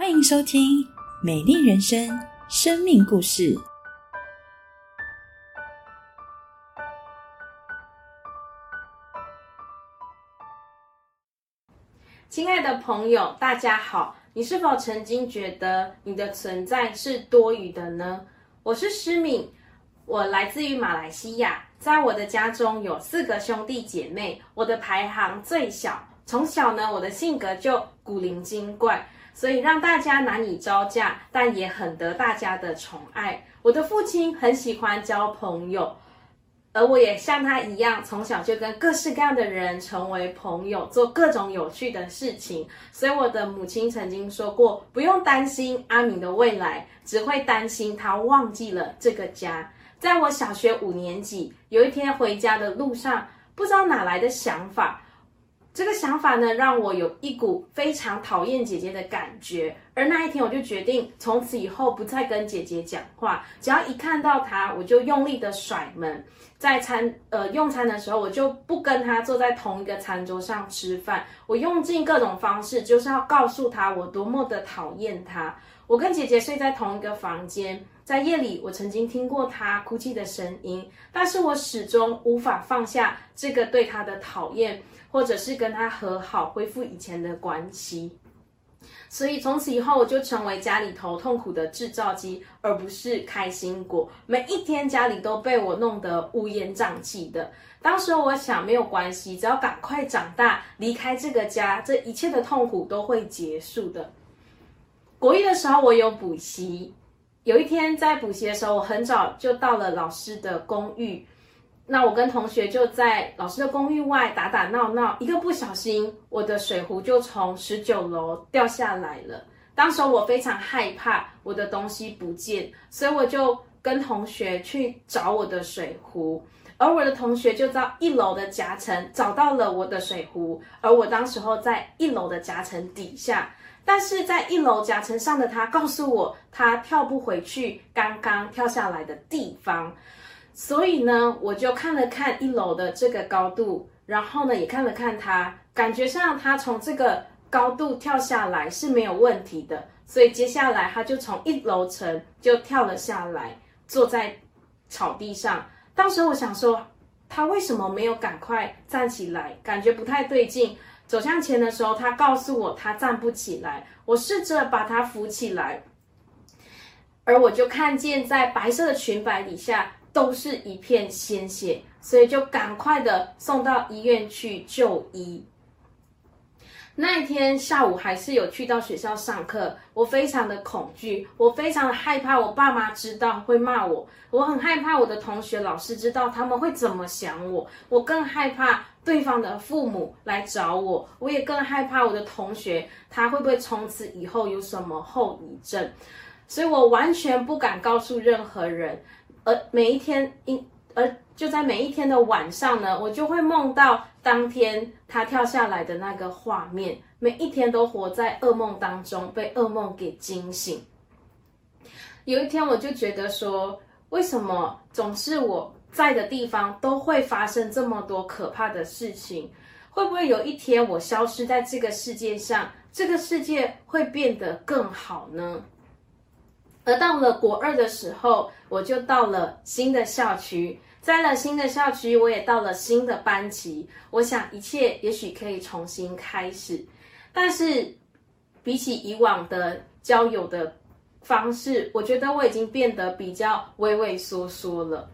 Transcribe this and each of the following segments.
欢迎收听《美丽人生》生命故事。亲爱的朋友，大家好！你是否曾经觉得你的存在是多余的呢？我是诗敏，我来自于马来西亚，在我的家中有四个兄弟姐妹，我的排行最小。从小呢，我的性格就古灵精怪。所以让大家难以招架，但也很得大家的宠爱。我的父亲很喜欢交朋友，而我也像他一样，从小就跟各式各样的人成为朋友，做各种有趣的事情。所以我的母亲曾经说过：“不用担心阿明的未来，只会担心他忘记了这个家。”在我小学五年级，有一天回家的路上，不知道哪来的想法。这个想法呢，让我有一股非常讨厌姐姐的感觉。而那一天，我就决定从此以后不再跟姐姐讲话。只要一看到她，我就用力的甩门。在餐呃用餐的时候，我就不跟她坐在同一个餐桌上吃饭。我用尽各种方式，就是要告诉她我多么的讨厌她。我跟姐姐睡在同一个房间，在夜里，我曾经听过她哭泣的声音，但是我始终无法放下这个对她的讨厌。或者是跟她和好，恢复以前的关系，所以从此以后我就成为家里头痛苦的制造机，而不是开心果。每一天家里都被我弄得乌烟瘴气的。当时我想没有关系，只要赶快长大，离开这个家，这一切的痛苦都会结束的。国一的时候我有补习，有一天在补习的时候，我很早就到了老师的公寓。那我跟同学就在老师的公寓外打打闹闹，一个不小心，我的水壶就从十九楼掉下来了。当时我非常害怕我的东西不见，所以我就跟同学去找我的水壶，而我的同学就在一楼的夹层找到了我的水壶，而我当时候在一楼的夹层底下，但是在一楼夹层上的他告诉我，他跳不回去刚刚跳下来的地方。所以呢，我就看了看一楼的这个高度，然后呢，也看了看他，感觉上他从这个高度跳下来是没有问题的。所以接下来他就从一楼层就跳了下来，坐在草地上。当时我想说，他为什么没有赶快站起来？感觉不太对劲。走向前的时候，他告诉我他站不起来。我试着把他扶起来，而我就看见在白色的裙摆底下。都是一片鲜血，所以就赶快的送到医院去就医。那一天下午还是有去到学校上课，我非常的恐惧，我非常的害怕我爸妈知道会骂我，我很害怕我的同学老师知道他们会怎么想我，我更害怕对方的父母来找我，我也更害怕我的同学他会不会从此以后有什么后遗症，所以我完全不敢告诉任何人。而每一天，因而就在每一天的晚上呢，我就会梦到当天他跳下来的那个画面。每一天都活在噩梦当中，被噩梦给惊醒。有一天，我就觉得说，为什么总是我在的地方都会发生这么多可怕的事情？会不会有一天我消失在这个世界上，这个世界会变得更好呢？而到了国二的时候，我就到了新的校区，在了新的校区，我也到了新的班级。我想一切也许可以重新开始，但是比起以往的交友的方式，我觉得我已经变得比较畏畏缩缩了。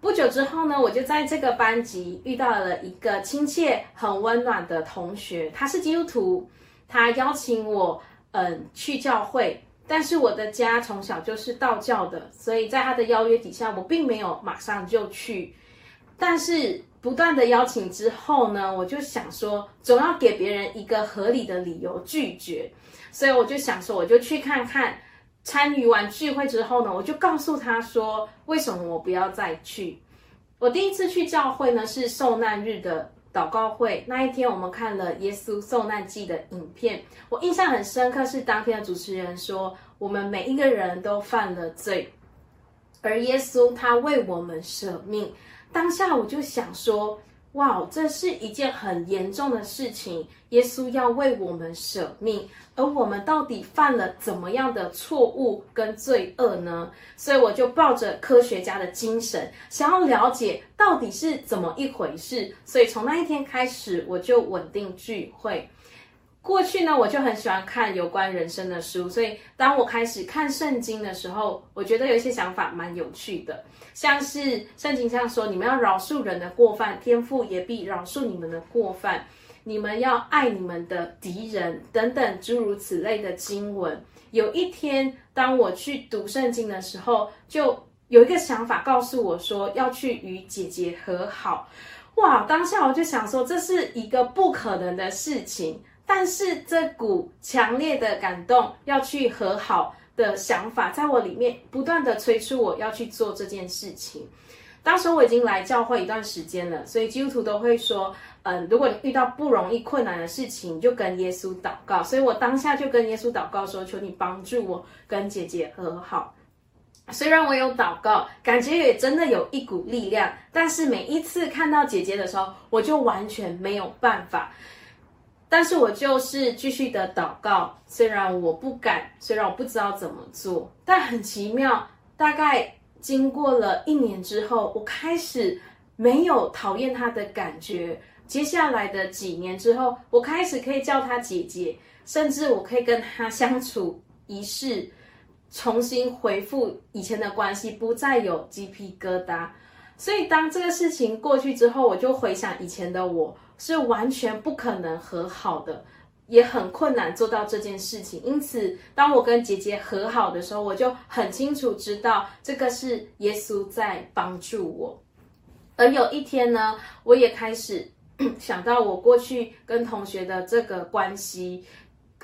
不久之后呢，我就在这个班级遇到了一个亲切、很温暖的同学，他是基督徒，他邀请我嗯去教会。但是我的家从小就是道教的，所以在他的邀约底下，我并没有马上就去。但是不断的邀请之后呢，我就想说，总要给别人一个合理的理由拒绝。所以我就想说，我就去看看。参与完聚会之后呢，我就告诉他说，为什么我不要再去。我第一次去教会呢，是受难日的。祷告会那一天，我们看了耶稣受难记的影片。我印象很深刻，是当天的主持人说，我们每一个人都犯了罪，而耶稣他为我们舍命。当下我就想说，哇，这是一件很严重的事情，耶稣要为我们舍命，而我们到底犯了怎么样的错误跟罪恶呢？所以我就抱着科学家的精神，想要了解到底是怎么一回事。所以从那一天开始，我就稳定聚会。过去呢，我就很喜欢看有关人生的书，所以当我开始看圣经的时候，我觉得有一些想法蛮有趣的，像是圣经上说：“你们要饶恕人的过犯，天父也必饶恕你们的过犯；你们要爱你们的敌人，等等诸如此类的经文。”有一天，当我去读圣经的时候，就有一个想法告诉我说要去与姐姐和好。哇！当下我就想说，这是一个不可能的事情。但是这股强烈的感动要去和好的想法，在我里面不断的催促我要去做这件事情。当时我已经来教会一段时间了，所以基督徒都会说，嗯，如果你遇到不容易、困难的事情，就跟耶稣祷告。所以我当下就跟耶稣祷告说：“求你帮助我跟姐姐和好。”虽然我有祷告，感觉也真的有一股力量，但是每一次看到姐姐的时候，我就完全没有办法。但是我就是继续的祷告，虽然我不敢，虽然我不知道怎么做，但很奇妙。大概经过了一年之后，我开始没有讨厌他的感觉。接下来的几年之后，我开始可以叫他姐姐，甚至我可以跟他相处一世，重新恢复以前的关系，不再有鸡皮疙瘩。所以当这个事情过去之后，我就回想以前的我。是完全不可能和好的，也很困难做到这件事情。因此，当我跟姐姐和好的时候，我就很清楚知道这个是耶稣在帮助我。而有一天呢，我也开始 想到我过去跟同学的这个关系，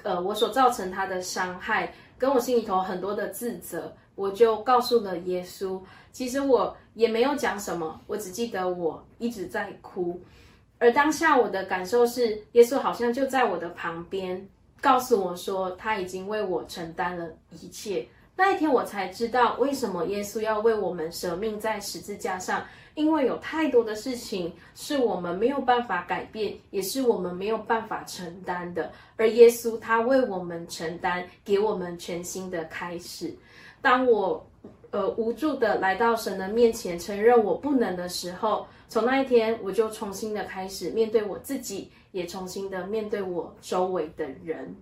呃，我所造成他的伤害，跟我心里头很多的自责，我就告诉了耶稣。其实我也没有讲什么，我只记得我一直在哭。而当下我的感受是，耶稣好像就在我的旁边，告诉我说他已经为我承担了一切。那一天我才知道，为什么耶稣要为我们舍命在十字架上，因为有太多的事情是我们没有办法改变，也是我们没有办法承担的。而耶稣他为我们承担，给我们全新的开始。当我呃无助的来到神的面前，承认我不能的时候。从那一天，我就重新的开始面对我自己，也重新的面对我周围的人。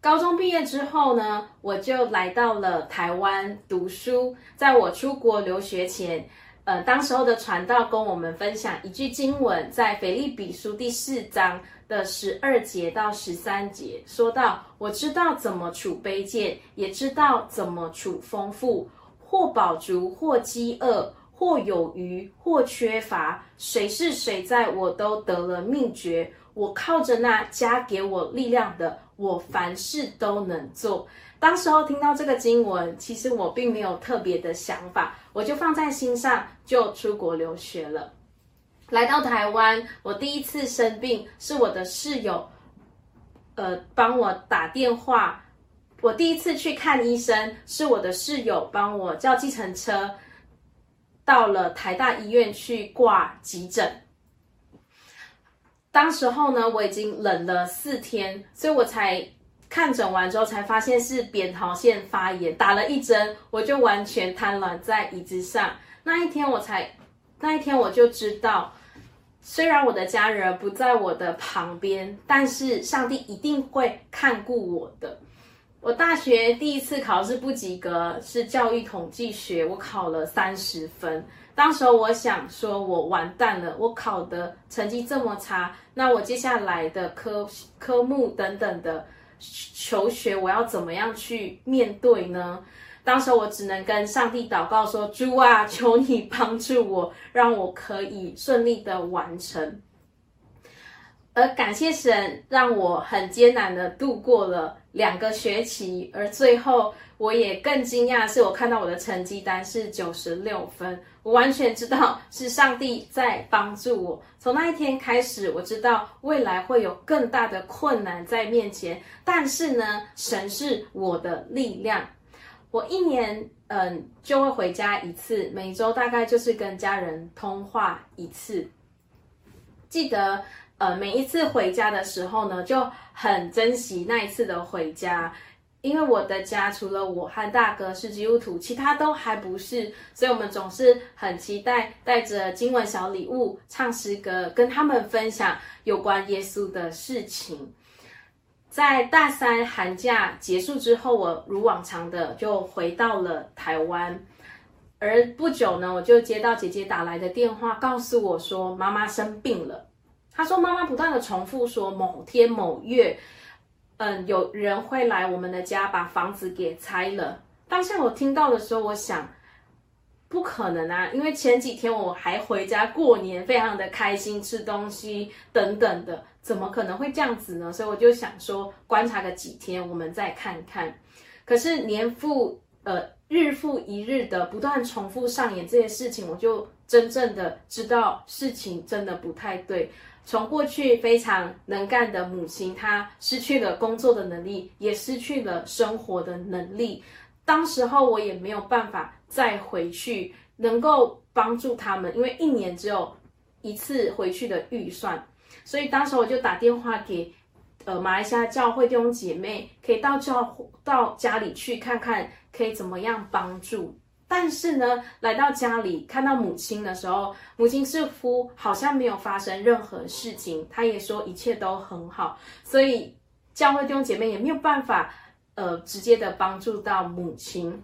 高中毕业之后呢，我就来到了台湾读书。在我出国留学前，呃，当时候的传道跟我们分享一句经文，在腓立比书第四章的十二节到十三节，说到：“我知道怎么处卑贱，也知道怎么处丰富，或饱足，或饥饿。”或有余，或缺乏，谁是谁在，我都得了秘诀。我靠着那加给我力量的，我凡事都能做。当时候听到这个经文，其实我并没有特别的想法，我就放在心上，就出国留学了。来到台湾，我第一次生病，是我的室友，呃，帮我打电话。我第一次去看医生，是我的室友帮我叫计程车。到了台大医院去挂急诊，当时候呢，我已经冷了四天，所以我才看诊完之后才发现是扁桃腺发炎，打了一针，我就完全瘫软在椅子上。那一天我才，那一天我就知道，虽然我的家人不在我的旁边，但是上帝一定会看顾我的。我大学第一次考试不及格，是教育统计学，我考了三十分。当时我想说，我完蛋了，我考的成绩这么差，那我接下来的科科目等等的求学，我要怎么样去面对呢？当时我只能跟上帝祷告说：“主啊，求你帮助我，让我可以顺利的完成。”而感谢神，让我很艰难的度过了。两个学期，而最后我也更惊讶，是我看到我的成绩单是九十六分，我完全知道是上帝在帮助我。从那一天开始，我知道未来会有更大的困难在面前，但是呢，神是我的力量。我一年嗯就会回家一次，每周大概就是跟家人通话一次。记得，呃，每一次回家的时候呢，就很珍惜那一次的回家。因为我的家除了我和大哥是基督徒，其他都还不是，所以我们总是很期待带着经文小礼物、唱诗歌，跟他们分享有关耶稣的事情。在大三寒假结束之后，我如往常的就回到了台湾，而不久呢，我就接到姐姐打来的电话，告诉我说妈妈生病了。他说妈妈不断的重复说某天某月。嗯，有人会来我们的家把房子给拆了。当下我听到的时候，我想，不可能啊，因为前几天我还回家过年，非常的开心，吃东西等等的，怎么可能会这样子呢？所以我就想说，观察个几天，我们再看看。可是年复呃日复一日的不断重复上演这些事情，我就真正的知道事情真的不太对。从过去非常能干的母亲，她失去了工作的能力，也失去了生活的能力。当时候我也没有办法再回去，能够帮助他们，因为一年只有一次回去的预算。所以当时我就打电话给呃马来西亚教会弟兄姐妹，可以到教到家里去看看，可以怎么样帮助。但是呢，来到家里看到母亲的时候，母亲似乎好像没有发生任何事情，她也说一切都很好，所以教会弟兄姐妹也没有办法，呃，直接的帮助到母亲。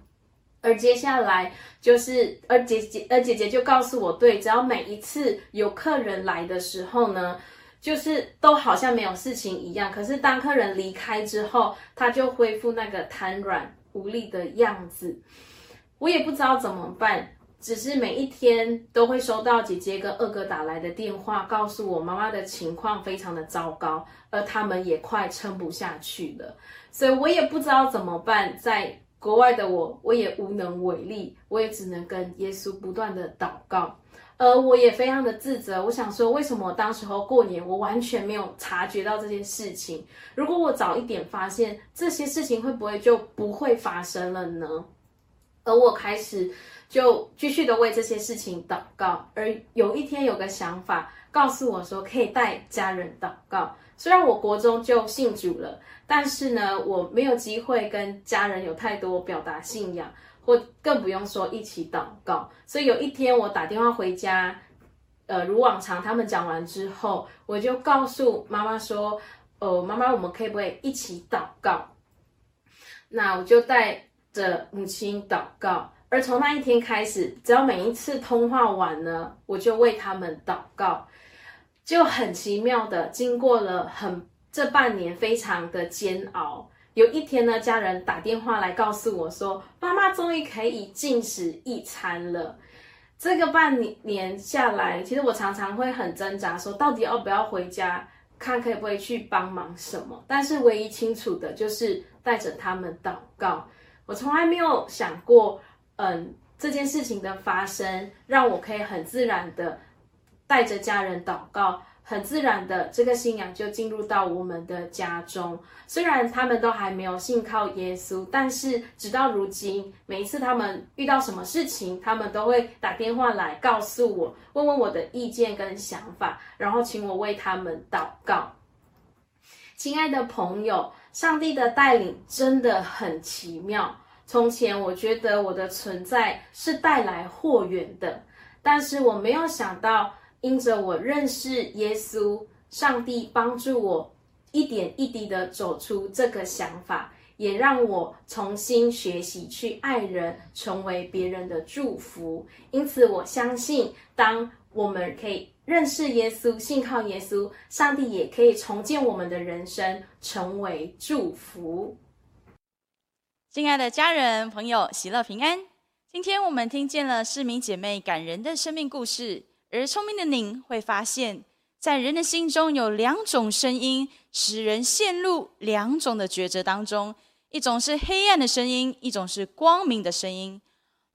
而接下来就是，而姐姐，而姐姐就告诉我，对，只要每一次有客人来的时候呢，就是都好像没有事情一样，可是当客人离开之后，他就恢复那个瘫软无力的样子。我也不知道怎么办，只是每一天都会收到姐姐跟二哥打来的电话，告诉我妈妈的情况非常的糟糕，而他们也快撑不下去了。所以我也不知道怎么办，在国外的我，我也无能为力，我也只能跟耶稣不断的祷告。而我也非常的自责，我想说，为什么当时候过年我完全没有察觉到这件事情？如果我早一点发现这些事情，会不会就不会发生了呢？而我开始就继续的为这些事情祷告，而有一天有个想法告诉我说，可以带家人祷告。虽然我国中就信主了，但是呢，我没有机会跟家人有太多表达信仰，或更不用说一起祷告。所以有一天我打电话回家，呃，如往常他们讲完之后，我就告诉妈妈说，哦，妈妈，我们可以不可以一起祷告？那我就带。着母亲祷告，而从那一天开始，只要每一次通话完呢，我就为他们祷告，就很奇妙的经过了很这半年非常的煎熬。有一天呢，家人打电话来告诉我说，妈妈终于可以进食一餐了。这个半年下来，其实我常常会很挣扎，说到底要不要回家看，可不可以去帮忙什么？但是唯一清楚的就是带着他们祷告。我从来没有想过，嗯，这件事情的发生让我可以很自然的带着家人祷告，很自然的这个信仰就进入到我们的家中。虽然他们都还没有信靠耶稣，但是直到如今，每一次他们遇到什么事情，他们都会打电话来告诉我，问问我的意见跟想法，然后请我为他们祷告。亲爱的朋友。上帝的带领真的很奇妙。从前我觉得我的存在是带来祸源的，但是我没有想到，因着我认识耶稣，上帝帮助我一点一滴的走出这个想法，也让我重新学习去爱人，成为别人的祝福。因此，我相信，当我们可以。认识耶稣，信靠耶稣，上帝也可以重建我们的人生，成为祝福。亲爱的家人朋友，喜乐平安。今天我们听见了市民姐妹感人的生命故事，而聪明的您会发现，在人的心中有两种声音，使人陷入两种的抉择当中：一种是黑暗的声音，一种是光明的声音。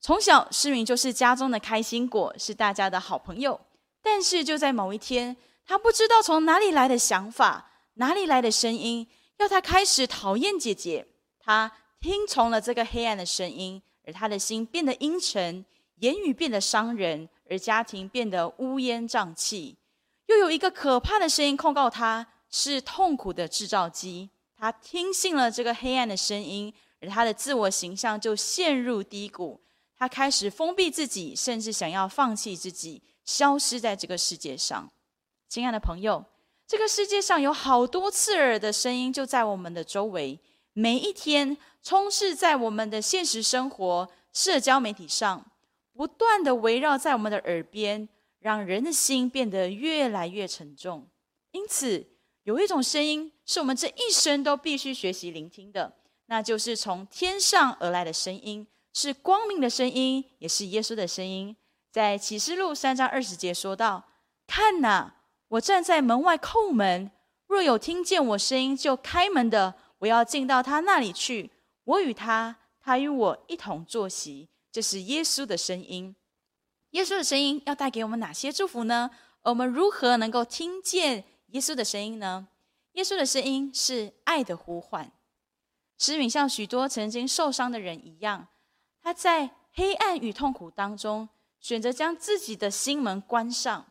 从小，市民就是家中的开心果，是大家的好朋友。但是就在某一天，他不知道从哪里来的想法，哪里来的声音，要他开始讨厌姐姐。他听从了这个黑暗的声音，而他的心变得阴沉，言语变得伤人，而家庭变得乌烟瘴气。又有一个可怕的声音控告他是痛苦的制造机。他听信了这个黑暗的声音，而他的自我形象就陷入低谷。他开始封闭自己，甚至想要放弃自己，消失在这个世界上。亲爱的朋友，这个世界上有好多刺耳的声音，就在我们的周围，每一天充斥在我们的现实生活、社交媒体上，不断的围绕在我们的耳边。让人的心变得越来越沉重。因此，有一种声音是我们这一生都必须学习聆听的，那就是从天上而来的声音，是光明的声音，也是耶稣的声音。在启示录三章二十节说道：“看哪，我站在门外叩门，若有听见我声音就开门的，我要进到他那里去，我与他，他与我一同坐席。”这是耶稣的声音。耶稣的声音要带给我们哪些祝福呢？我们如何能够听见耶稣的声音呢？耶稣的声音是爱的呼唤。诗敏像许多曾经受伤的人一样，他在黑暗与痛苦当中，选择将自己的心门关上，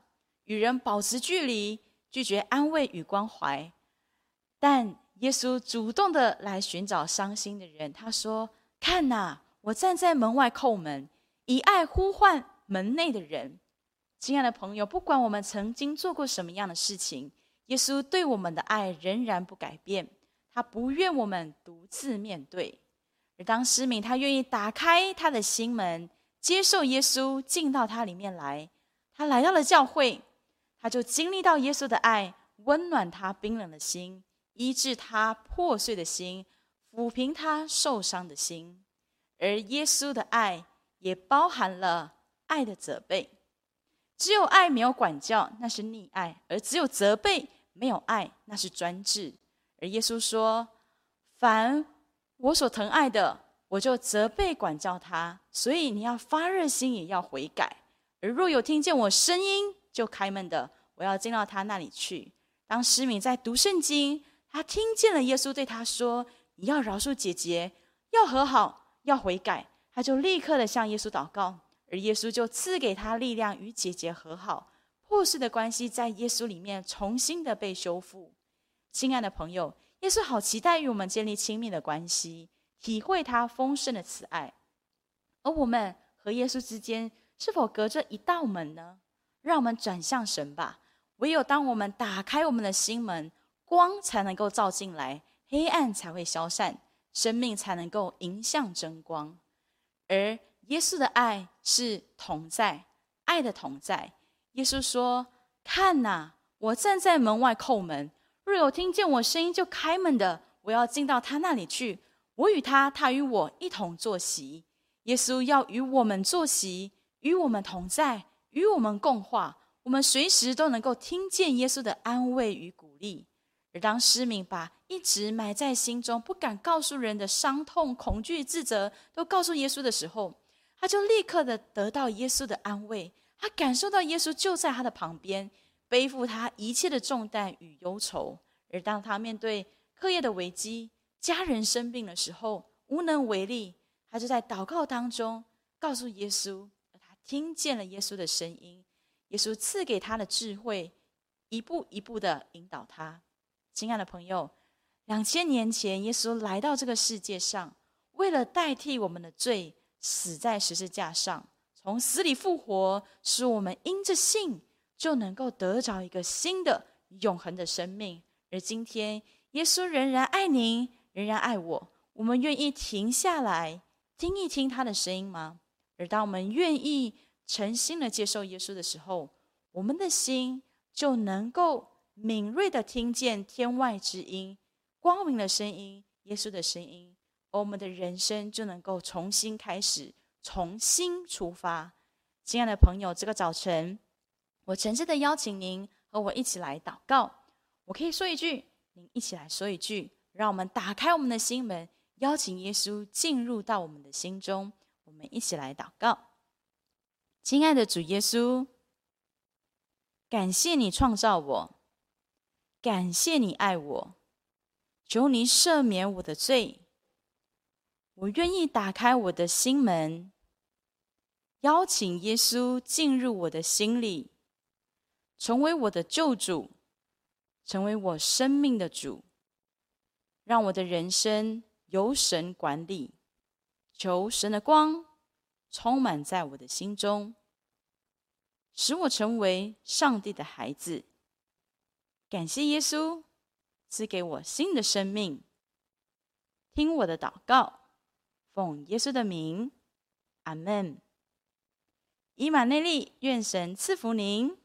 与人保持距离，拒绝安慰与关怀。但耶稣主动的来寻找伤心的人，他说：“看呐，我站在门外叩门，以爱呼唤。”门内的人，亲爱的朋友，不管我们曾经做过什么样的事情，耶稣对我们的爱仍然不改变。他不愿我们独自面对。而当失明，他愿意打开他的心门，接受耶稣进到他里面来。他来到了教会，他就经历到耶稣的爱，温暖他冰冷的心，医治他破碎的心，抚平他受伤的心。而耶稣的爱也包含了。爱的责备，只有爱没有管教，那是溺爱；而只有责备没有爱，那是专制。而耶稣说：“凡我所疼爱的，我就责备管教他。所以你要发热心，也要悔改。而若有听见我声音就开门的，我要进到他那里去。”当施敏在读圣经，他听见了耶稣对他说：“你要饶恕姐姐，要和好，要悔改。”他就立刻的向耶稣祷告。而耶稣就赐给他力量，与姐姐和好，破碎的关系在耶稣里面重新的被修复。亲爱的朋友，耶稣好期待与我们建立亲密的关系，体会他丰盛的慈爱。而我们和耶稣之间是否隔着一道门呢？让我们转向神吧。唯有当我们打开我们的心门，光才能够照进来，黑暗才会消散，生命才能够迎向真光。而耶稣的爱是同在，爱的同在。耶稣说：“看呐，我站在门外叩门，若有听见我声音就开门的，我要进到他那里去。我与他，他与我一同坐席。耶稣要与我们坐席，与我们同在，与我们共话。我们随时都能够听见耶稣的安慰与鼓励。而当失明把一直埋在心中、不敢告诉人的伤痛、恐惧、自责，都告诉耶稣的时候，他就立刻的得到耶稣的安慰，他感受到耶稣就在他的旁边，背负他一切的重担与忧愁。而当他面对课业的危机、家人生病的时候，无能为力，他就在祷告当中告诉耶稣，他听见了耶稣的声音，耶稣赐给他的智慧，一步一步的引导他。亲爱的朋友，两千年前，耶稣来到这个世界上，为了代替我们的罪。死在十字架上，从死里复活，使我们因着信就能够得着一个新的永恒的生命。而今天，耶稣仍然爱您，仍然爱我。我们愿意停下来听一听他的声音吗？而当我们愿意诚心的接受耶稣的时候，我们的心就能够敏锐的听见天外之音、光明的声音、耶稣的声音。我们的人生就能够重新开始，重新出发。亲爱的朋友，这个早晨，我诚挚的邀请您和我一起来祷告。我可以说一句，您一起来说一句，让我们打开我们的心门，邀请耶稣进入到我们的心中。我们一起来祷告。亲爱的主耶稣，感谢你创造我，感谢你爱我，求你赦免我的罪。我愿意打开我的心门，邀请耶稣进入我的心里，成为我的救主，成为我生命的主，让我的人生由神管理。求神的光充满在我的心中，使我成为上帝的孩子。感谢耶稣赐给我新的生命。听我的祷告，奉耶稣的名，阿门。以马内利，愿神赐福您。